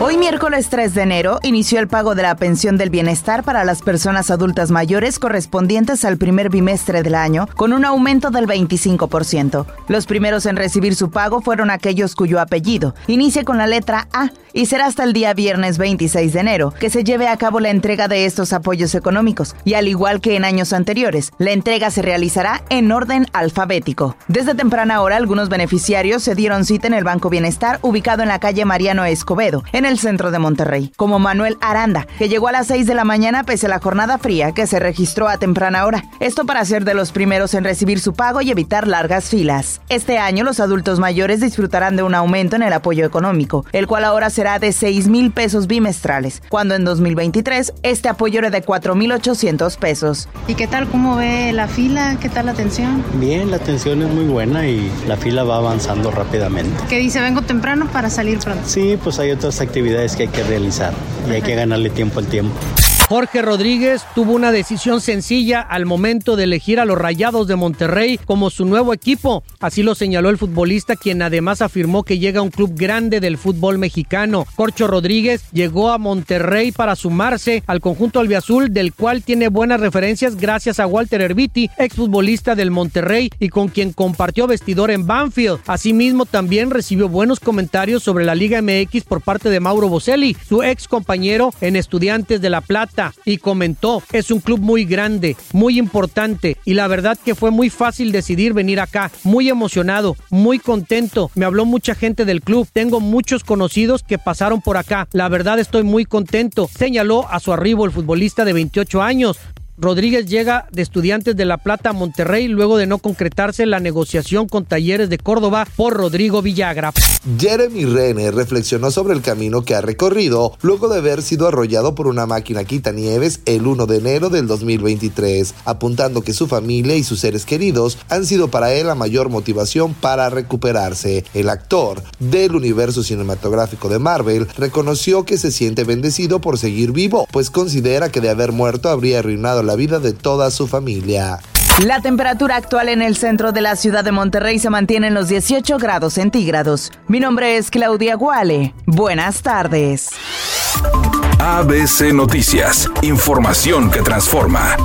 Hoy miércoles 3 de enero inició el pago de la pensión del bienestar para las personas adultas mayores correspondientes al primer bimestre del año, con un aumento del 25%. Los primeros en recibir su pago fueron aquellos cuyo apellido inicia con la letra A y será hasta el día viernes 26 de enero que se lleve a cabo la entrega de estos apoyos económicos y al igual que en años anteriores, la entrega se realizará en orden alfabético. Desde temprana hora algunos beneficiarios se dieron cita en el Banco Bienestar ubicado en la calle Mariano Escobedo, en el centro de Monterrey, como Manuel Aranda, que llegó a las 6 de la mañana pese a la jornada fría que se registró a temprana hora. Esto para ser de los primeros en recibir su pago y evitar largas filas. Este año los adultos mayores disfrutarán de un aumento en el apoyo económico, el cual ahora será de 6 mil pesos bimestrales, cuando en 2023 este apoyo era de 4 mil 800 pesos. ¿Y qué tal? ¿Cómo ve la fila? ¿Qué tal la atención? Bien, la atención es muy buena y la fila va avanzando rápidamente. ¿Qué dice? Vengo temprano para salir pronto. Sí, pues hay otras actividades actividades que hay que realizar y hay que ganarle tiempo al tiempo. Jorge Rodríguez tuvo una decisión sencilla al momento de elegir a los Rayados de Monterrey como su nuevo equipo. Así lo señaló el futbolista, quien además afirmó que llega a un club grande del fútbol mexicano. Corcho Rodríguez llegó a Monterrey para sumarse al conjunto albiazul, del cual tiene buenas referencias gracias a Walter Erviti, exfutbolista del Monterrey y con quien compartió vestidor en Banfield. Asimismo, también recibió buenos comentarios sobre la Liga MX por parte de Mauro Boselli, su ex compañero en Estudiantes de La Plata y comentó, es un club muy grande, muy importante y la verdad que fue muy fácil decidir venir acá, muy emocionado, muy contento, me habló mucha gente del club, tengo muchos conocidos que pasaron por acá, la verdad estoy muy contento, señaló a su arribo el futbolista de 28 años, Rodríguez llega de Estudiantes de La Plata a Monterrey luego de no concretarse la negociación con Talleres de Córdoba por Rodrigo Villagra. Jeremy Renner reflexionó sobre el camino que ha recorrido luego de haber sido arrollado por una máquina quitanieves el 1 de enero del 2023, apuntando que su familia y sus seres queridos han sido para él la mayor motivación para recuperarse. El actor del universo cinematográfico de Marvel reconoció que se siente bendecido por seguir vivo, pues considera que de haber muerto habría arruinado la vida de toda su familia. La temperatura actual en el centro de la ciudad de Monterrey se mantiene en los 18 grados centígrados. Mi nombre es Claudia Guale. Buenas tardes. ABC Noticias, información que transforma.